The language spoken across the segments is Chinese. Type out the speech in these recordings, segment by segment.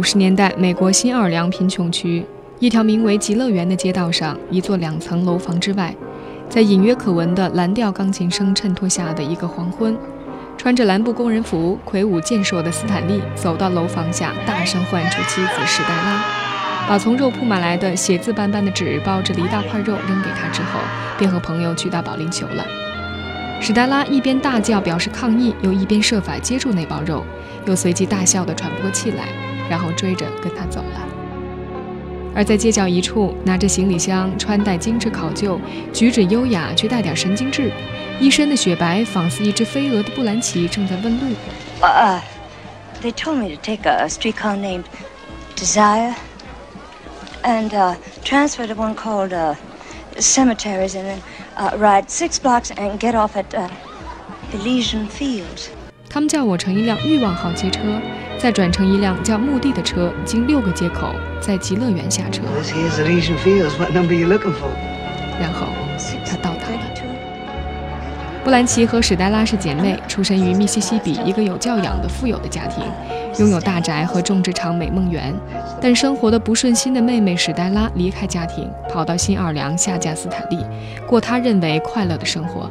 五十年代，美国新奥尔良贫穷区一条名为极乐园的街道上，一座两层楼房之外，在隐约可闻的蓝调钢琴声衬托下的一个黄昏，穿着蓝布工人服、魁梧健硕的斯坦利走到楼房下，大声唤出妻子史黛拉，把从肉铺买来的写字斑斑的纸包着的一大块肉扔给他之后，便和朋友去打保龄球了。史黛拉一边大叫表示抗议，又一边设法接住那包肉，又随即大笑得喘不过气来，然后追着跟他走了。而在街角一处，拿着行李箱、穿戴精致考究、举止优雅却带点神经质、一身的雪白仿似一只飞蛾的布兰奇正在问路。Uh, they told me to take a streetcar named Desire and uh, transfer to one called uh, Cemeteries and then uh, ride six blocks and get off at uh, Elysian Fields. 他们叫我乘一辆欲望号街车，再转乘一辆叫墓地的车，经六个街口，在极乐园下车?然后他到达了。布兰奇和史黛拉是姐妹，出身于密西西比一个有教养的富有的家庭，拥有大宅和种植场美梦园。但生活的不顺心的妹妹史黛拉离开家庭，跑到新奥尔良下嫁斯坦利，过她认为快乐的生活。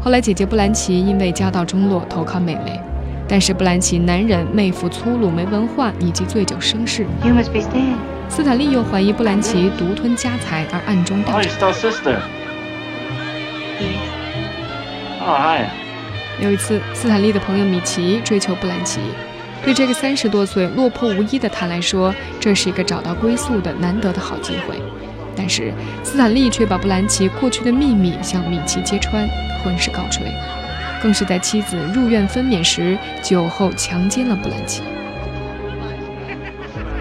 后来姐姐布兰奇因为家道中落，投靠妹妹，但是布兰奇男人妹夫粗鲁、没文化以及醉酒生事。You must be Stan. 斯坦利又怀疑布兰奇独吞家财而暗中调 Oh, 查 your。still sister. Oh, hi. 有一次，斯坦利的朋友米奇追求布兰奇，对这个三十多岁落魄无依的他来说，这是一个找到归宿的难得的好机会。但是斯坦利却把布兰奇过去的秘密向米奇揭穿，婚事告吹，更是在妻子入院分娩时酒后强奸了布兰奇。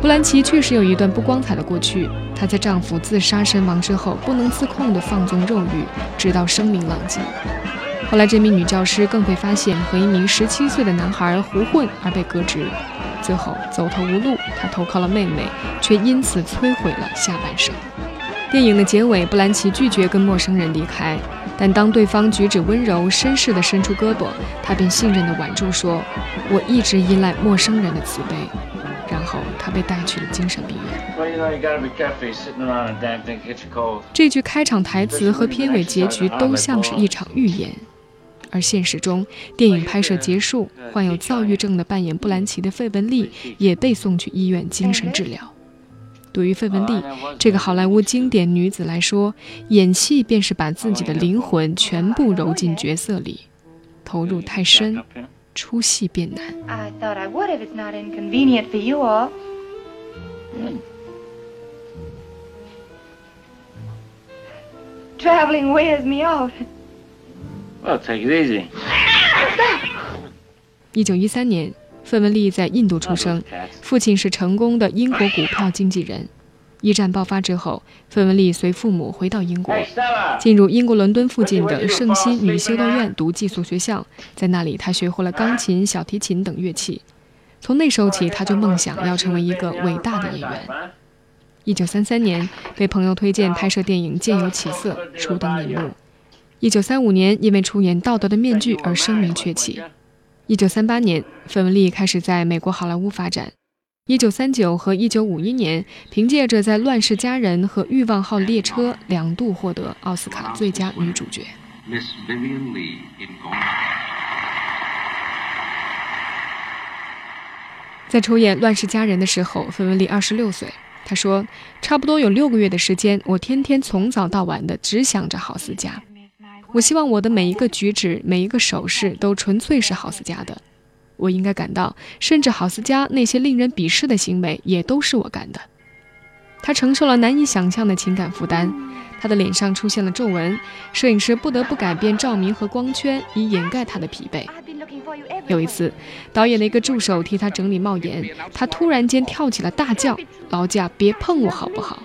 布兰奇确实有一段不光彩的过去，她在丈夫自杀身亡之后，不能自控地放纵肉欲，直到声名狼藉。后来，这名女教师更被发现和一名十七岁的男孩胡混而被革职。最后走投无路，她投靠了妹妹，却因此摧毁了下半生。电影的结尾，布兰奇拒绝跟陌生人离开，但当对方举止温柔、绅士地伸出胳膊，他便信任地挽住说：“我一直依赖陌生人的慈悲。”然后他被带去了精神病院。这句开场台词和片尾结局都像是一场预言，而现实中，电影拍摄结束，患有躁郁症的扮演布兰奇的费雯丽也被送去医院精神治疗。对于费雯丽这个好莱坞经典女子来说演戏便是把自己的灵魂全部揉进角色里投入太深出戏便难。Traveling wears me take it easy. 一九一三年费雯丽在印度出生，父亲是成功的英国股票经纪人。一战爆发之后，费雯丽随父母回到英国，进入英国伦敦附近的圣心女修道院读寄宿学校。在那里，她学会了钢琴、小提琴等乐器。从那时候起，她就梦想要成为一个伟大的演员。一九三三年，被朋友推荐拍摄电影《渐有起色》，初登荧幕。一九三五年，因为出演《道德的面具》而声名鹊起。一九三八年，费雯丽开始在美国好莱坞发展。一九三九和一九五一年，凭借着在《乱世佳人》和《欲望号列车》两度获得奥斯卡最佳女主角。在出演《乱世佳人》的时候，费雯丽二十六岁。她说：“差不多有六个月的时间，我天天从早到晚的只想着郝思嘉。我希望我的每一个举止、每一个手势都纯粹是郝思嘉的。我应该感到，甚至郝思嘉那些令人鄙视的行为也都是我干的。”他承受了难以想象的情感负担，他的脸上出现了皱纹，摄影师不得不改变照明和光圈，以掩盖他的疲惫。有一次，导演的一个助手替他整理帽檐，他突然间跳起了大叫：“劳驾，别碰我好不好？”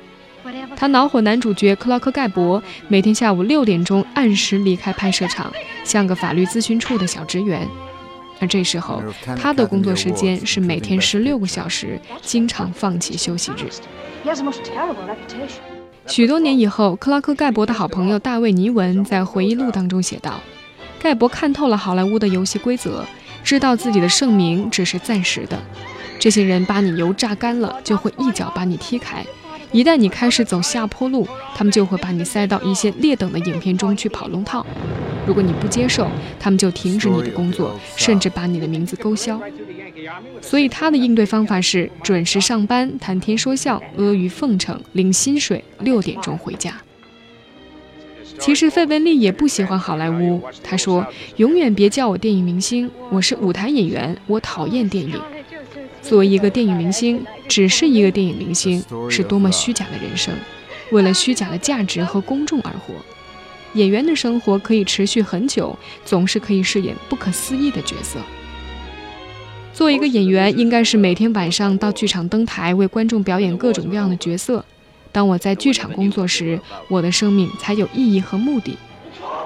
他恼火男主角克拉克盖博每天下午六点钟按时离开拍摄场，像个法律咨询处的小职员。而这时候，他的工作时间是每天十六个小时，经常放弃休息日。许多年以后，克拉克盖博的好朋友大卫尼文在回忆录当中写道：“盖博看透了好莱坞的游戏规则，知道自己的盛名只是暂时的。这些人把你油榨干了，就会一脚把你踢开。一旦你开始走下坡路，他们就会把你塞到一些劣等的影片中去跑龙套。如果你不接受，他们就停止你的工作，甚至把你的名字勾销。所以他的应对方法是准时上班、谈天说笑、阿谀奉承、领薪水、六点钟回家。其实费雯丽也不喜欢好莱坞，她说：“永远别叫我电影明星，我是舞台演员，我讨厌电影。作为一个电影明星，只是一个电影明星，是多么虚假的人生，为了虚假的价值和公众而活。演员的生活可以持续很久，总是可以饰演不可思议的角色。作为一个演员，应该是每天晚上到剧场登台，为观众表演各种各样的角色。”当我在剧场工作时，我的生命才有意义和目的。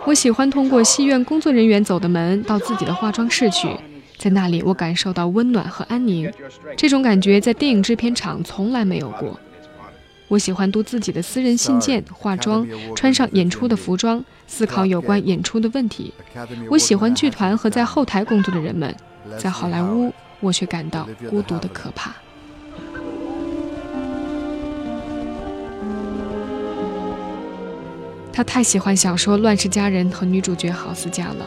我喜欢通过戏院工作人员走的门到自己的化妆室去，在那里我感受到温暖和安宁。这种感觉在电影制片厂从来没有过。我喜欢读自己的私人信件，化妆，穿上演出的服装，思考有关演出的问题。我喜欢剧团和在后台工作的人们，在好莱坞，我却感到孤独的可怕。他太喜欢小说《乱世佳人》和女主角郝思嘉了，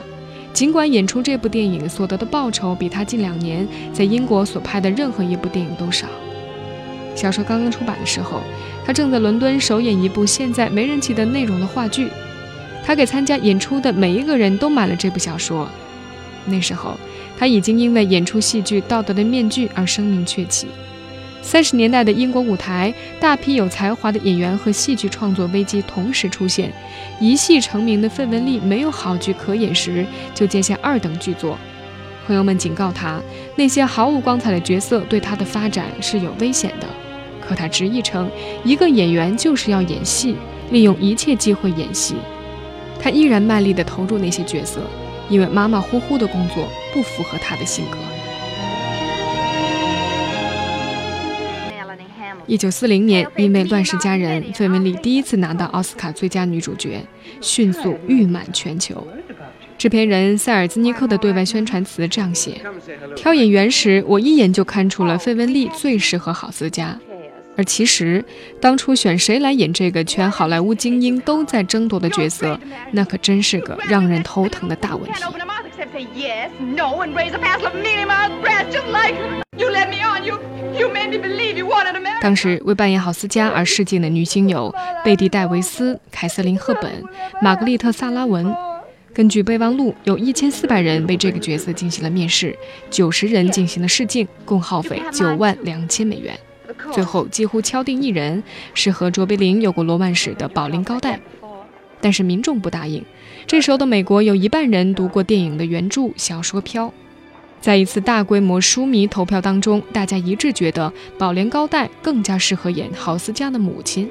尽管演出这部电影所得的报酬比他近两年在英国所拍的任何一部电影都少。小说刚刚出版的时候，他正在伦敦首演一部现在没人记得内容的话剧，他给参加演出的每一个人都买了这部小说。那时候，他已经因为演出戏剧《道德的面具》而声名鹊起。三十年代的英国舞台，大批有才华的演员和戏剧创作危机同时出现。一戏成名的费雯丽没有好剧可演时，就接下二等剧作。朋友们警告他，那些毫无光彩的角色对他的发展是有危险的。可他执意称，一个演员就是要演戏，利用一切机会演戏。他依然卖力地投入那些角色，因为马马虎虎的工作不符合他的性格。一九四零年，因为《乱世佳人》，费雯丽第一次拿到奥斯卡最佳女主角，迅速誉满全球。制片人塞尔兹尼克的对外宣传词这样写：“挑演员时，我一眼就看出了费雯丽最适合郝思嘉。而其实，当初选谁来演这个全好莱坞精英都在争夺的角色，那可真是个让人头疼的大问题。” You made me believe you wanted a man. 当时为扮演郝思嘉而试镜的女星有贝蒂·戴维斯、凯瑟琳·赫本、玛格丽特·萨拉文。根据备忘录，有一千四百人为这个角色进行了面试，九十人进行了试镜，共耗费九万两千美元。最后几乎敲定一人，是和卓别林有过罗曼史的宝林·高代。但是民众不答应。这时候的美国有一半人读过电影的原著小说《飘》。在一次大规模书迷投票当中，大家一致觉得宝莲高黛更加适合演郝思嘉的母亲。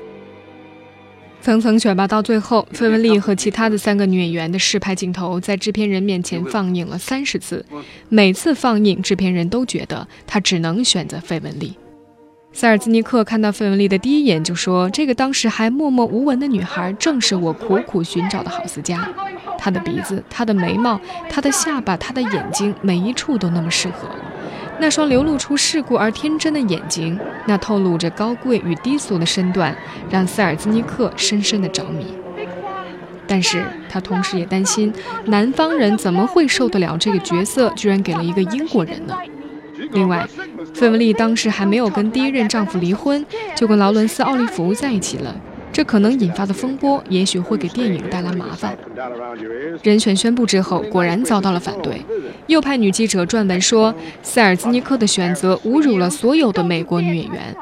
层层选拔到最后，费雯丽和其他的三个女演员的试拍镜头在制片人面前放映了三十次，每次放映，制片人都觉得他只能选择费雯丽。塞尔兹尼克看到费雯丽的第一眼就说：“这个当时还默默无闻的女孩，正是我苦苦寻找的郝思嘉。她的鼻子，她的眉毛，她的下巴，她的眼睛，每一处都那么适合。那双流露出世故而天真的眼睛，那透露着高贵与低俗的身段，让塞尔兹尼克深深的着迷。但是他同时也担心，南方人怎么会受得了这个角色居然给了一个英国人呢？”另外，费雯丽当时还没有跟第一任丈夫离婚，就跟劳伦斯·奥利弗在一起了。这可能引发的风波，也许会给电影带来麻烦。人选宣布之后，果然遭到了反对。右派女记者撰文说，塞尔兹尼克的选择侮辱了所有的美国女演员。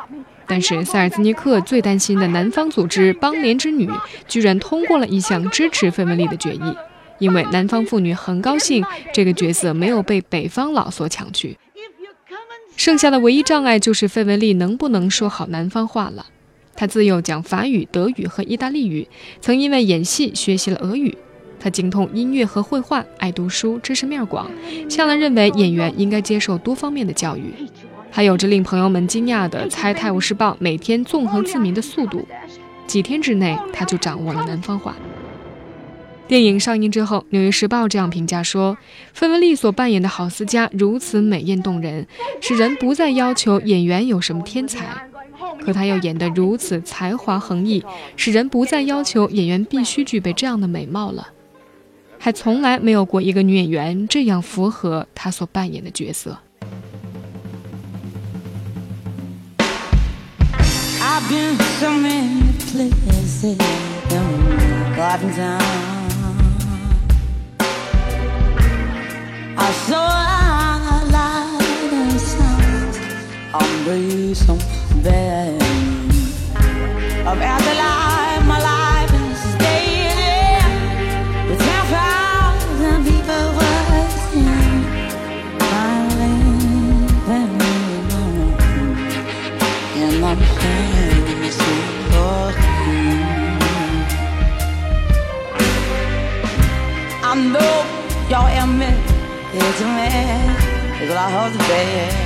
但是，塞尔兹尼克最担心的南方组织邦联之女，居然通过了一项支持费雯丽的决议，因为南方妇女很高兴这个角色没有被北方佬所抢去。剩下的唯一障碍就是费雯丽能不能说好南方话了。她自幼讲法语、德语和意大利语，曾因为演戏学习了俄语。她精通音乐和绘画，爱读书，知识面广。向来认为演员应该接受多方面的教育，还有着令朋友们惊讶的猜《泰晤士报》每天综合字谜的速度。几天之内，他就掌握了南方话。电影上映之后，《纽约时报》这样评价说：“费雯丽所扮演的郝思嘉如此美艳动人，使人不再要求演员有什么天才；可她又演得如此才华横溢，使人不再要求演员必须具备这样的美貌了。还从来没有过一个女演员这样符合她所扮演的角色。” I've been some I saw a light and sound. I'm reason. I'm. It's a man, it's a lot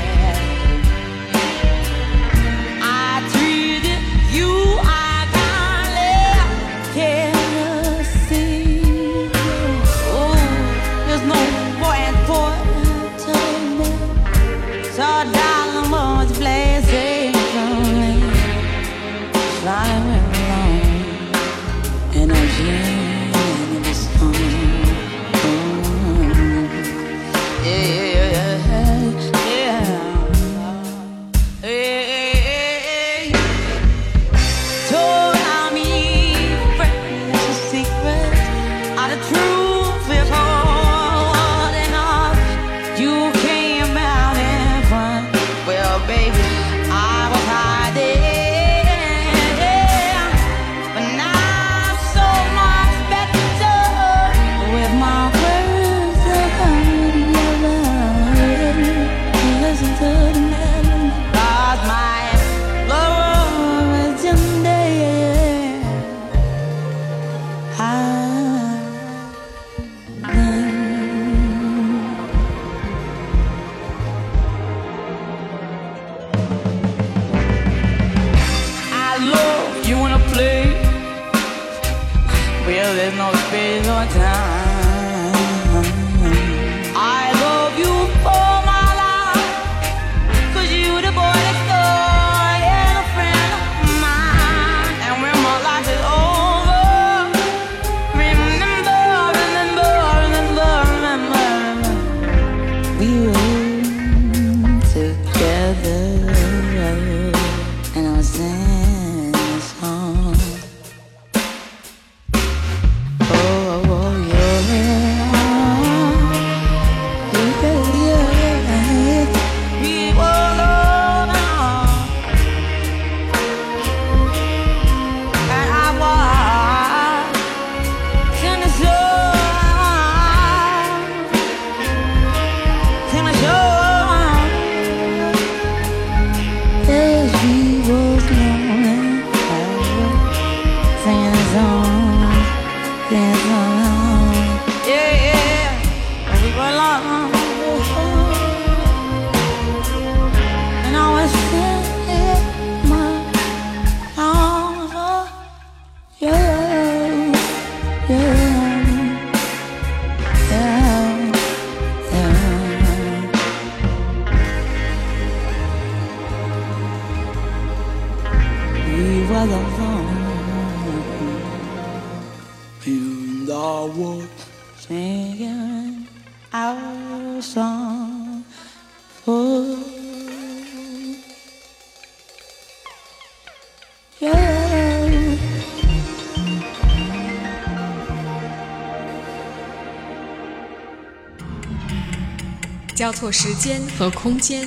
交错时间和空间，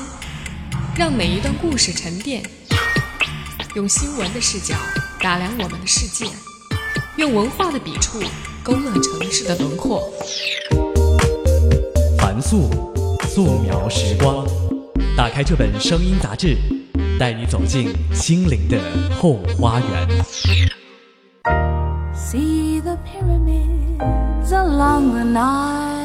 让每一段故事沉淀。用新闻的视角打量我们的世界，用文化的笔触勾勒城市的轮廓。凡素，素描时光。打开这本声音杂志，带你走进心灵的后花园。See the pyramids along the Nile.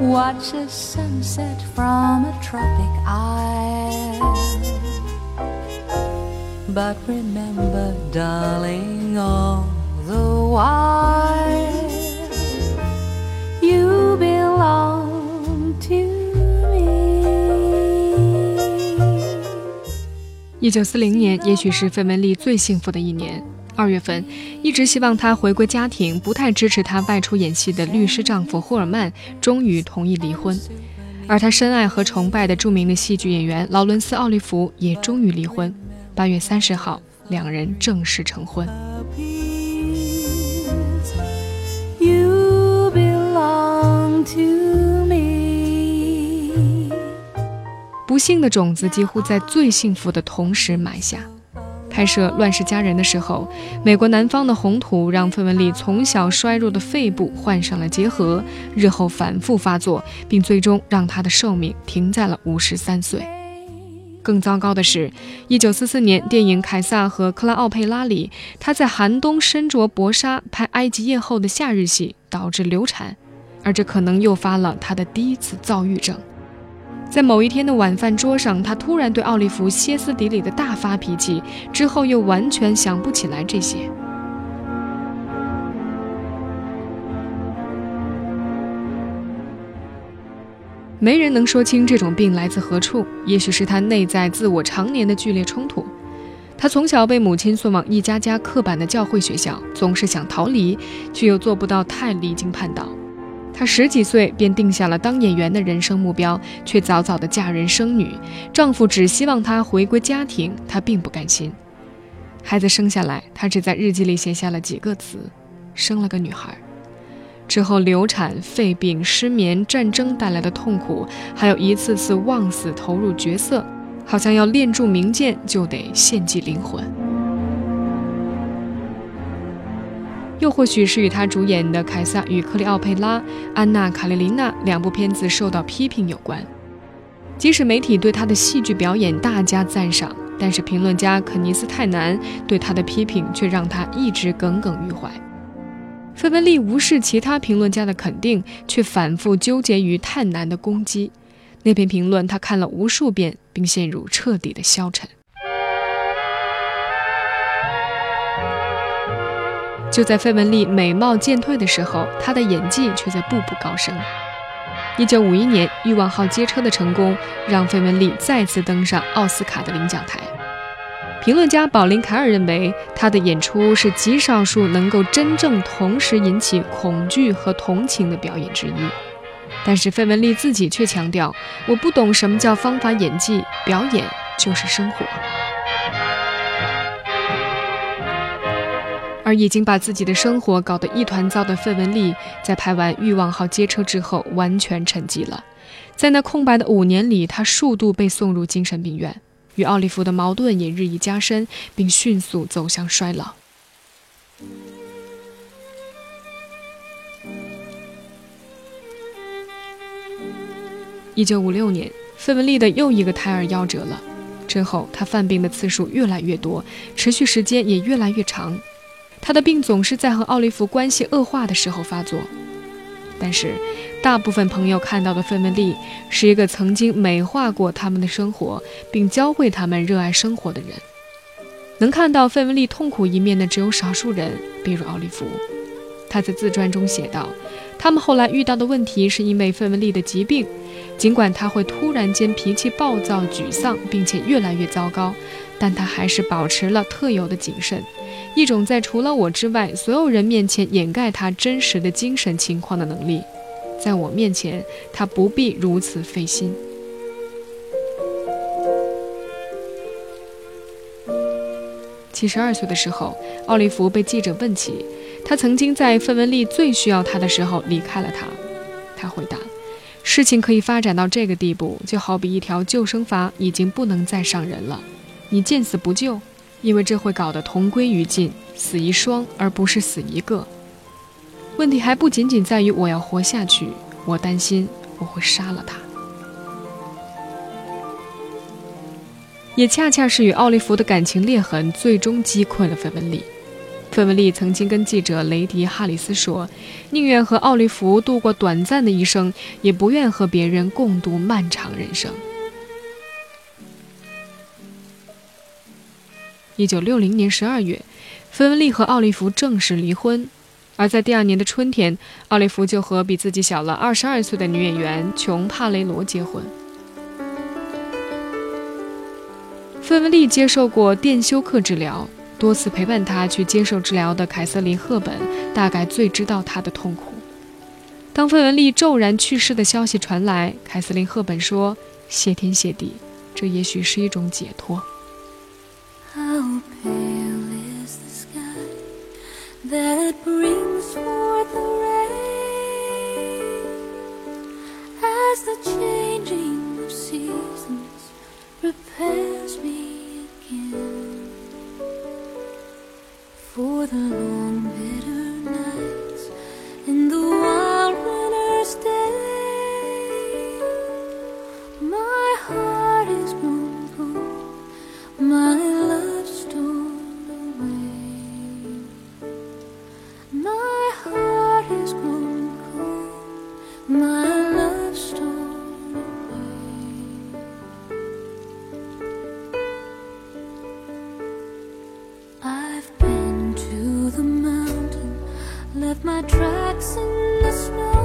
Watch a sunset from a tropic isle. But remember, darling, all the while 一九四零年，也许是费雯丽最幸福的一年。二月份，一直希望她回归家庭、不太支持她外出演戏的律师丈夫霍尔曼，终于同意离婚。而她深爱和崇拜的著名的戏剧演员劳伦斯·奥利弗也终于离婚。八月三十号，两人正式成婚。You belong to 幸的种子几乎在最幸福的同时埋下。拍摄《乱世佳人》的时候，美国南方的红土让费雯丽从小衰弱的肺部患上了结核，日后反复发作，并最终让她的寿命停在了五十三岁。更糟糕的是，一九四四年电影《凯撒和克拉奥佩拉》里，她在寒冬身着薄纱拍埃及艳后的夏日戏，导致流产，而这可能诱发了她的第一次躁郁症。在某一天的晚饭桌上，他突然对奥利弗歇斯底里的大发脾气，之后又完全想不起来这些。没人能说清这种病来自何处，也许是他内在自我常年的剧烈冲突。他从小被母亲送往一家家刻板的教会学校，总是想逃离，却又做不到太离经叛道。她十几岁便定下了当演员的人生目标，却早早的嫁人生女。丈夫只希望她回归家庭，她并不甘心。孩子生下来，她只在日记里写下了几个词：生了个女孩。之后流产、肺病、失眠、战争带来的痛苦，还有一次次忘死投入角色，好像要练著名剑就得献祭灵魂。又或许是与他主演的《凯撒与克里奥佩拉》《安娜·卡列琳娜》两部片子受到批评有关。即使媒体对他的戏剧表演大加赞赏，但是评论家肯尼斯·泰南对他的批评却让他一直耿耿于怀。费雯丽无视其他评论家的肯定，却反复纠结于泰南的攻击。那篇评论他看了无数遍，并陷入彻底的消沉。就在费雯丽美貌渐退的时候，她的演技却在步步高升。一九五一年，《欲望号街车》的成功让费雯丽再次登上奥斯卡的领奖台。评论家保琳·凯尔认为，她的演出是极少数能够真正同时引起恐惧和同情的表演之一。但是费雯丽自己却强调：“我不懂什么叫方法演技，表演就是生活。”而已经把自己的生活搞得一团糟的费雯丽，在拍完《欲望号街车》之后完全沉寂了。在那空白的五年里，她数度被送入精神病院。与奥利弗的矛盾也日益加深，并迅速走向衰老。一九五六年，费雯丽的又一个胎儿夭折了。之后，她犯病的次数越来越多，持续时间也越来越长。他的病总是在和奥利弗关系恶化的时候发作。但是，大部分朋友看到的费雯丽是一个曾经美化过他们的生活，并教会他们热爱生活的人。能看到费雯丽痛苦一面的只有少数人，比如奥利弗。他在自传中写道：“他们后来遇到的问题是因为费雯丽的疾病，尽管他会突然间脾气暴躁、沮丧，并且越来越糟糕，但他还是保持了特有的谨慎。”一种在除了我之外所有人面前掩盖他真实的精神情况的能力，在我面前，他不必如此费心。七十二岁的时候，奥利弗被记者问起，他曾经在费雯丽最需要他的时候离开了他。他回答：“事情可以发展到这个地步，就好比一条救生筏已经不能再上人了，你见死不救。”因为这会搞得同归于尽，死一双而不是死一个。问题还不仅仅在于我要活下去，我担心我会杀了他。也恰恰是与奥利弗的感情裂痕，最终击溃了费雯丽。费雯丽曾经跟记者雷迪·哈里斯说：“宁愿和奥利弗度过短暂的一生，也不愿和别人共度漫长人生。”一九六零年十二月，费文丽和奥利弗正式离婚。而在第二年的春天，奥利弗就和比自己小了二十二岁的女演员琼·帕雷罗结婚。费文丽接受过电休克治疗，多次陪伴她去接受治疗的凯瑟琳·赫本大概最知道她的痛苦。当费雯丽骤然去世的消息传来，凯瑟琳·赫本说：“谢天谢地，这也许是一种解脱。” How pale is the sky that brings forth the rain as the changing of seasons prepares me again for the long bitter nights and the wild winter's day. My heart is grown cold, my left my tracks in the snow,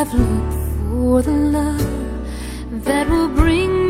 I've looked for the love that will bring me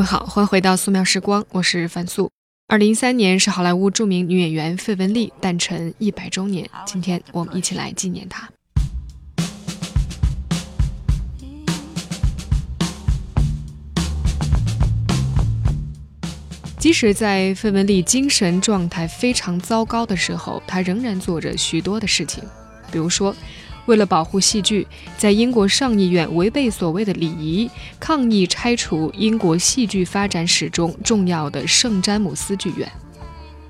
各位好，欢迎回到素描时光，我是樊素。二零一三年是好莱坞著名女演员费雯丽诞辰一百周年，今天我们一起来纪念她。即使在费雯丽精神状态非常糟糕的时候，她仍然做着许多的事情，比如说。为了保护戏剧，在英国上议院违背所谓的礼仪，抗议拆除英国戏剧发展史中重要的圣詹姆斯剧院。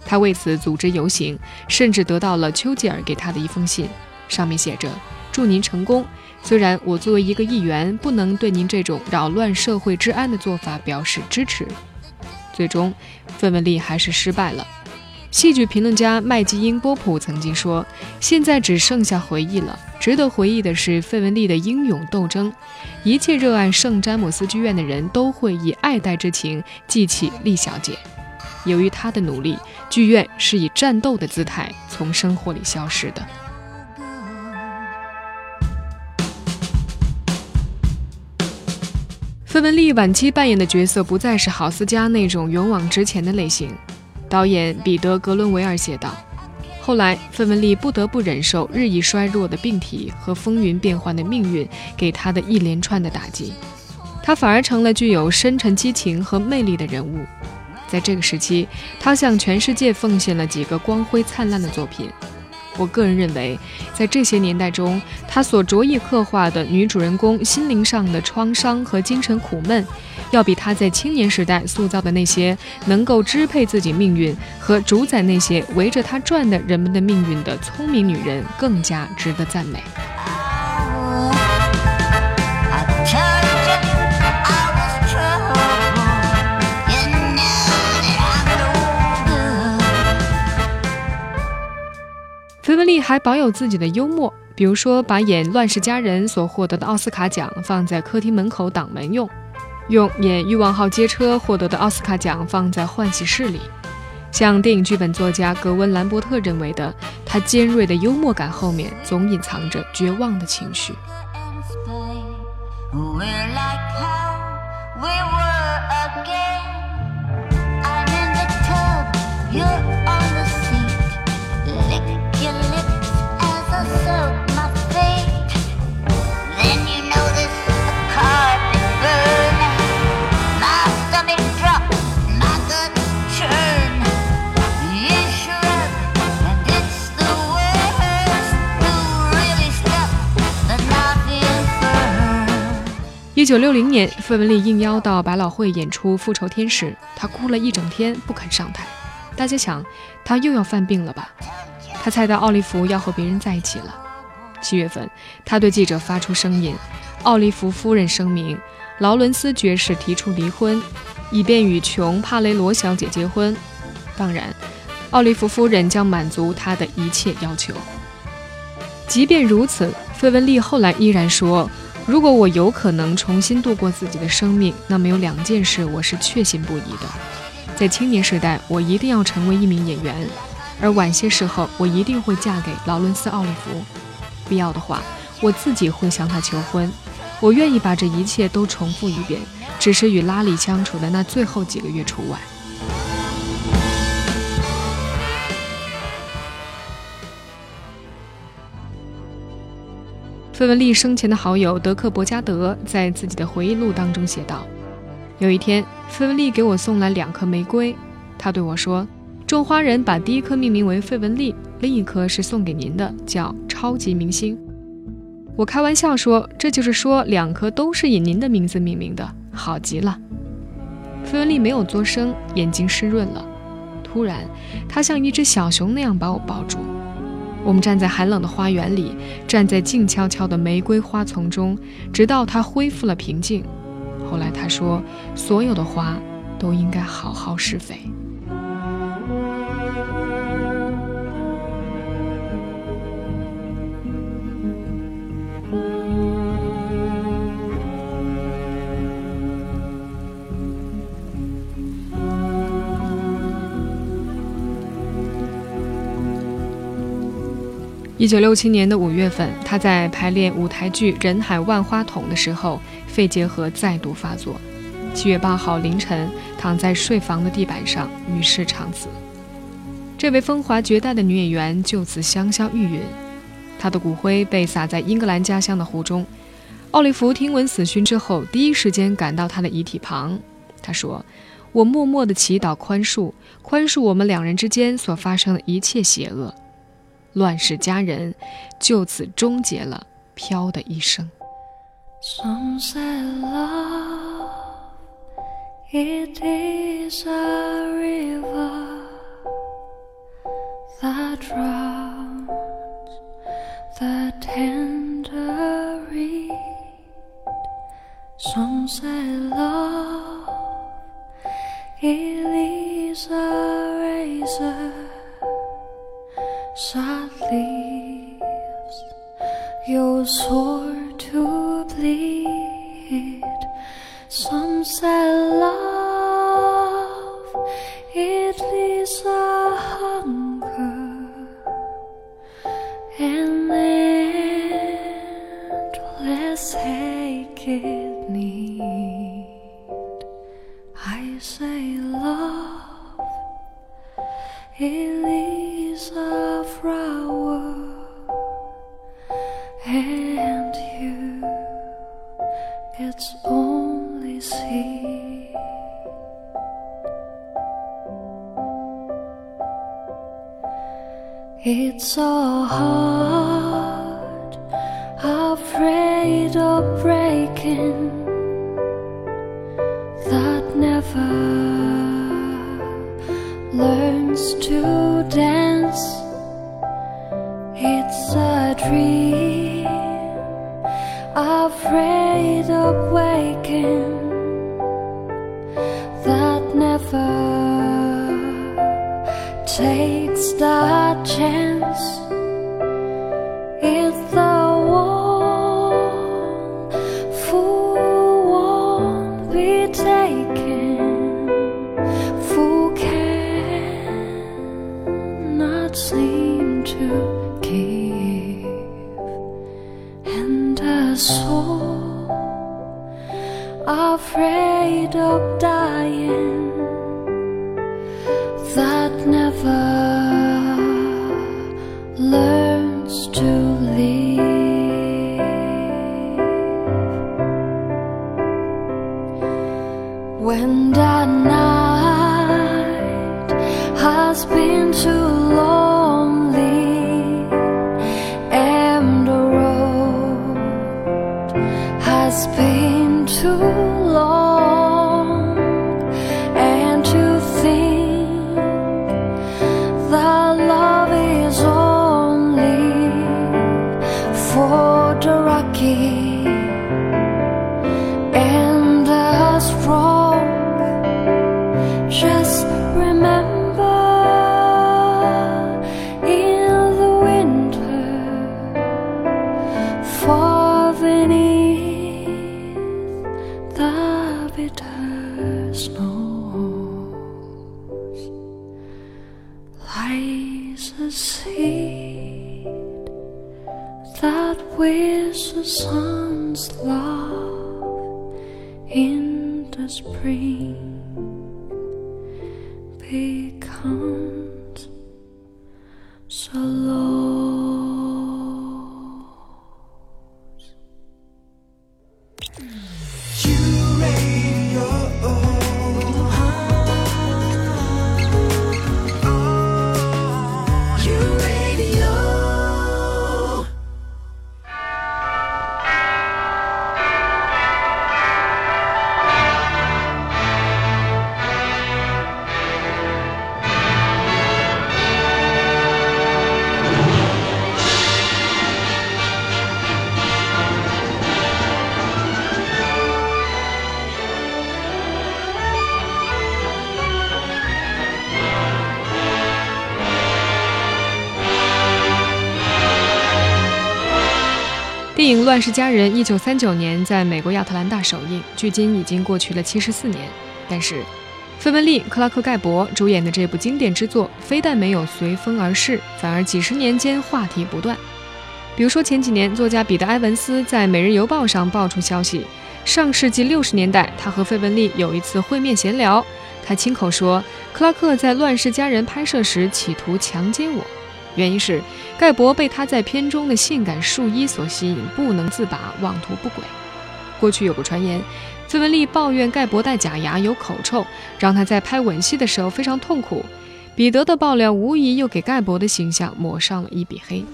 他为此组织游行，甚至得到了丘吉尔给他的一封信，上面写着：“祝您成功。虽然我作为一个议员，不能对您这种扰乱社会治安的做法表示支持。”最终，费雯丽还是失败了。戏剧评论家麦基因波普曾经说：“现在只剩下回忆了。值得回忆的是费雯丽的英勇斗争。一切热爱圣詹姆斯剧院的人都会以爱戴之情记起丽小姐。由于她的努力，剧院是以战斗的姿态从生活里消失的。”费雯丽晚期扮演的角色不再是郝思嘉那种勇往直前的类型。导演彼得·格伦维尔写道：“后来，费雯丽不得不忍受日益衰弱的病体和风云变幻的命运给她的一连串的打击，她反而成了具有深沉激情和魅力的人物。在这个时期，她向全世界奉献了几个光辉灿烂的作品。”我个人认为，在这些年代中，他所着意刻画的女主人公心灵上的创伤和精神苦闷，要比他在青年时代塑造的那些能够支配自己命运和主宰那些围着他转的人们的命运的聪明女人更加值得赞美。费雯丽还保有自己的幽默，比如说把演《乱世佳人》所获得的奥斯卡奖放在客厅门口挡门用，用演《欲望号街车》获得的奥斯卡奖放在换洗室里。像电影剧本作家格温·兰伯特认为的，他尖锐的幽默感后面总隐藏着绝望的情绪。一九六零年，费雯丽应邀到百老汇演出《复仇天使》，她哭了一整天，不肯上台。大家想，她又要犯病了吧？她猜到奥利弗要和别人在一起了。七月份，她对记者发出声音：奥利弗夫人声明，劳伦斯爵士提出离婚，以便与琼·帕雷罗小姐结婚。当然，奥利弗夫人将满足他的一切要求。即便如此，费雯丽后来依然说。如果我有可能重新度过自己的生命，那么有两件事我是确信不疑的：在青年时代，我一定要成为一名演员；而晚些时候，我一定会嫁给劳伦斯·奥利弗。必要的话，我自己会向他求婚。我愿意把这一切都重复一遍，只是与拉里相处的那最后几个月除外。费雯丽生前的好友德克·伯加德在自己的回忆录当中写道：“有一天，费雯丽给我送来两颗玫瑰，他对我说：‘种花人把第一颗命名为费雯丽，另一颗是送给您的，叫超级明星。’我开玩笑说：‘这就是说两颗都是以您的名字命名的，好极了。’费雯丽没有作声，眼睛湿润了。突然，她像一只小熊那样把我抱住。”我们站在寒冷的花园里，站在静悄悄的玫瑰花丛中，直到它恢复了平静。后来他说：“所有的花都应该好好施肥。”一九六七年的五月份，他在排练舞台剧《人海万花筒》的时候，肺结核再度发作。七月八号凌晨，躺在睡房的地板上与世长辞。这位风华绝代的女演员就此香消玉殒，她的骨灰被撒在英格兰家乡的湖中。奥利弗听闻死讯之后，第一时间赶到她的遗体旁。他说：“我默默地祈祷宽恕，宽恕我们两人之间所发生的一切邪恶。”乱世佳人就此终结了飘的一生。Some say love, it is a river that drowns the tender reed. Some say love, it is a razor that leaves your sword to bleed. Some say love, a soul afraid of dying 乱世佳人》一九三九年在美国亚特兰大首映，距今已经过去了七十四年。但是，费雯丽、克拉克·盖博主演的这部经典之作，非但没有随风而逝，反而几十年间话题不断。比如说，前几年作家彼得·埃文斯在《每日邮报》上爆出消息，上世纪六十年代，他和费雯丽有一次会面闲聊，他亲口说，克拉克在《乱世佳人》拍摄时企图强奸我，原因是盖博被他在片中的性感树衣所吸引，不能自拔，妄图不轨。过去有个传言，费雯丽抱怨盖博戴假牙有口臭，让他在拍吻戏的时候非常痛苦。彼得的爆料无疑又给盖博的形象抹上了一笔黑。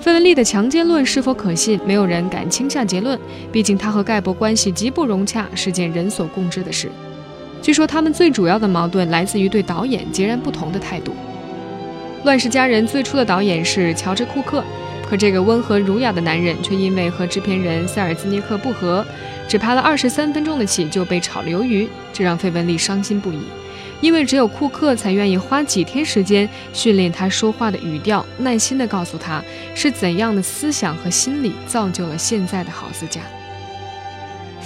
费雯丽的强奸论是否可信，没有人敢轻下结论。毕竟她和盖博关系极不融洽，是件人所共知的事。据说他们最主要的矛盾来自于对导演截然不同的态度。《乱世佳人》最初的导演是乔治·库克，可这个温和儒雅的男人却因为和制片人塞尔兹涅克不和，只拍了二十三分钟的戏就被炒了鱿鱼，这让费雯丽伤心不已。因为只有库克才愿意花几天时间训练他说话的语调，耐心地告诉他是怎样的思想和心理造就了现在的好思家。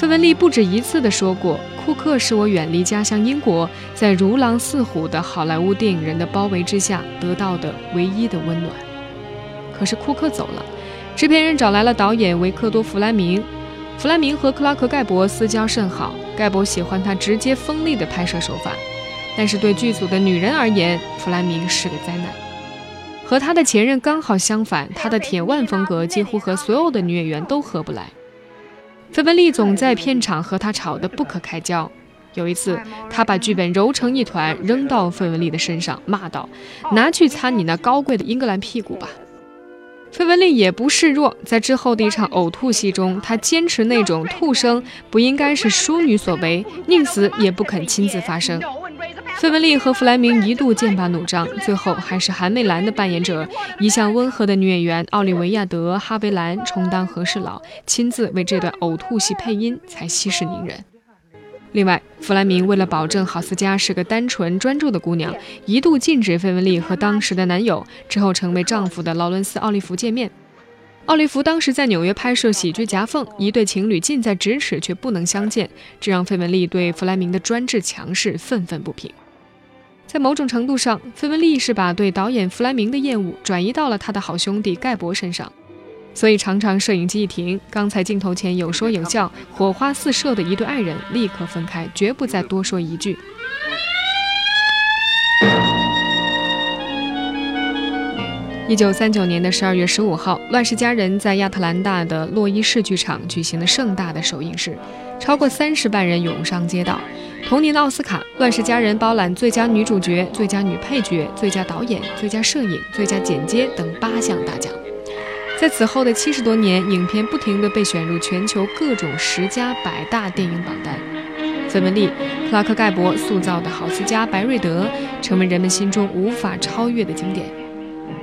费雯丽不止一次地说过，库克是我远离家乡英国，在如狼似虎的好莱坞电影人的包围之下得到的唯一的温暖。可是库克走了，制片人找来了导演维克多·弗莱明。弗莱明和克拉克·盖博私交甚好，盖博喜欢他直接锋利的拍摄手法。但是对剧组的女人而言，弗莱明是个灾难。和他的前任刚好相反，他的铁腕风格几乎和所有的女演员都合不来。费雯丽总在片场和他吵得不可开交。有一次，他把剧本揉成一团扔到费雯丽的身上，骂道：“拿去擦你那高贵的英格兰屁股吧。”费雯丽也不示弱，在之后的一场呕吐戏中，她坚持那种吐声不应该是淑女所为，宁死也不肯亲自发声。费雯丽和弗莱明一度剑拔弩张，最后还是韩美兰的扮演者，一向温和的女演员奥利维亚·德·哈维兰充当和事佬，亲自为这段呕吐戏配音，才息事宁人。另外，弗莱明为了保证郝思嘉是个单纯专注的姑娘，一度禁止费雯丽和当时的男友、之后成为丈夫的劳伦斯·奥利弗见面。奥利弗当时在纽约拍摄喜剧《夹缝》，一对情侣近在咫尺却不能相见，这让费雯丽对弗莱明的专制强势愤愤不平。在某种程度上，费文利是把对导演弗莱明的厌恶转移到了他的好兄弟盖博身上，所以常常摄影机一停，刚才镜头前有说有笑、火花四射的一对爱人立刻分开，绝不再多说一句。一九三九年的十二月十五号，《乱世佳人》在亚特兰大的洛伊市剧场举行了盛大的首映式，超过三十万人涌上街道。同年的奥斯卡，《乱世佳人》包揽最佳女主角、最佳女配角、最佳导演、最佳摄影、最佳剪接等八项大奖。在此后的七十多年，影片不停地被选入全球各种十佳百大电影榜单。费雯丽、克拉克·盖博塑造的好思嘉、白瑞德，成为人们心中无法超越的经典。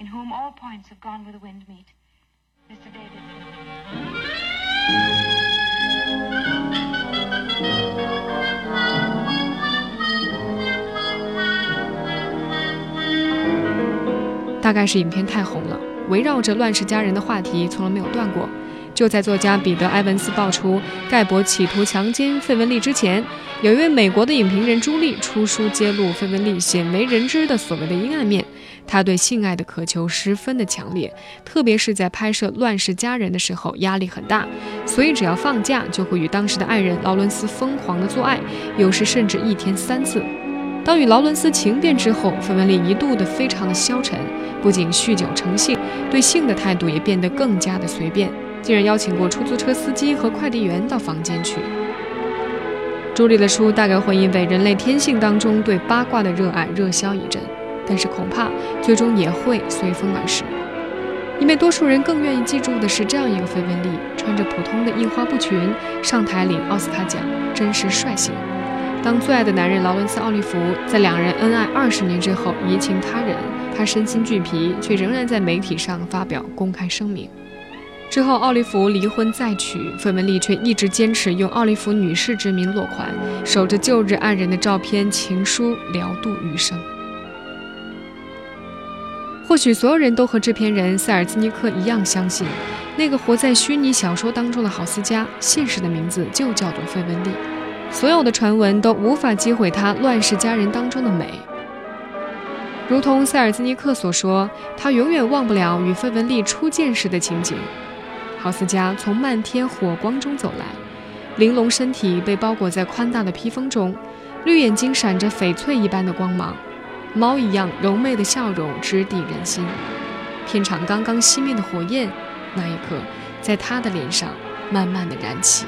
in whom all points have Gone with the Wind meet, Mr. David. 大概是影片太红了，围绕着《乱世佳人》的话题从来没有断过。就在作家彼得·埃文斯爆出盖博企图强奸费雯丽之前，有一位美国的影评人朱莉出书揭露费雯丽鲜为人知的所谓的阴暗面。他对性爱的渴求十分的强烈，特别是在拍摄《乱世佳人》的时候压力很大，所以只要放假就会与当时的爱人劳伦斯疯狂的做爱，有时甚至一天三次。当与劳伦斯情变之后，费雯丽一度的非常的消沉，不仅酗酒成性，对性的态度也变得更加的随便，竟然邀请过出租车司机和快递员到房间去。朱莉的书大概会因为人类天性当中对八卦的热爱热销一阵，但是恐怕最终也会随风而逝，因为多数人更愿意记住的是这样一个费雯丽，穿着普通的印花布裙上台领奥斯卡奖，真是率性。当最爱的男人劳伦斯·奥利弗在两人恩爱二十年之后移情他人，他身心俱疲，却仍然在媒体上发表公开声明。之后，奥利弗离婚再娶，费雯丽却一直坚持用奥利弗女士之名落款，守着旧日爱人的照片、情书，聊度余生。或许所有人都和制片人塞尔兹尼克一样相信，那个活在虚拟小说当中的郝思嘉，现实的名字就叫做费雯丽。所有的传闻都无法击毁她《乱世佳人》当中的美。如同塞尔兹尼克所说，他永远忘不了与费雯丽初见时的情景。郝思嘉从漫天火光中走来，玲珑身体被包裹在宽大的披风中，绿眼睛闪着翡翠一般的光芒，猫一样柔媚的笑容直抵人心。片场刚刚熄灭的火焰，那一刻，在他的脸上慢慢的燃起。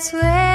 最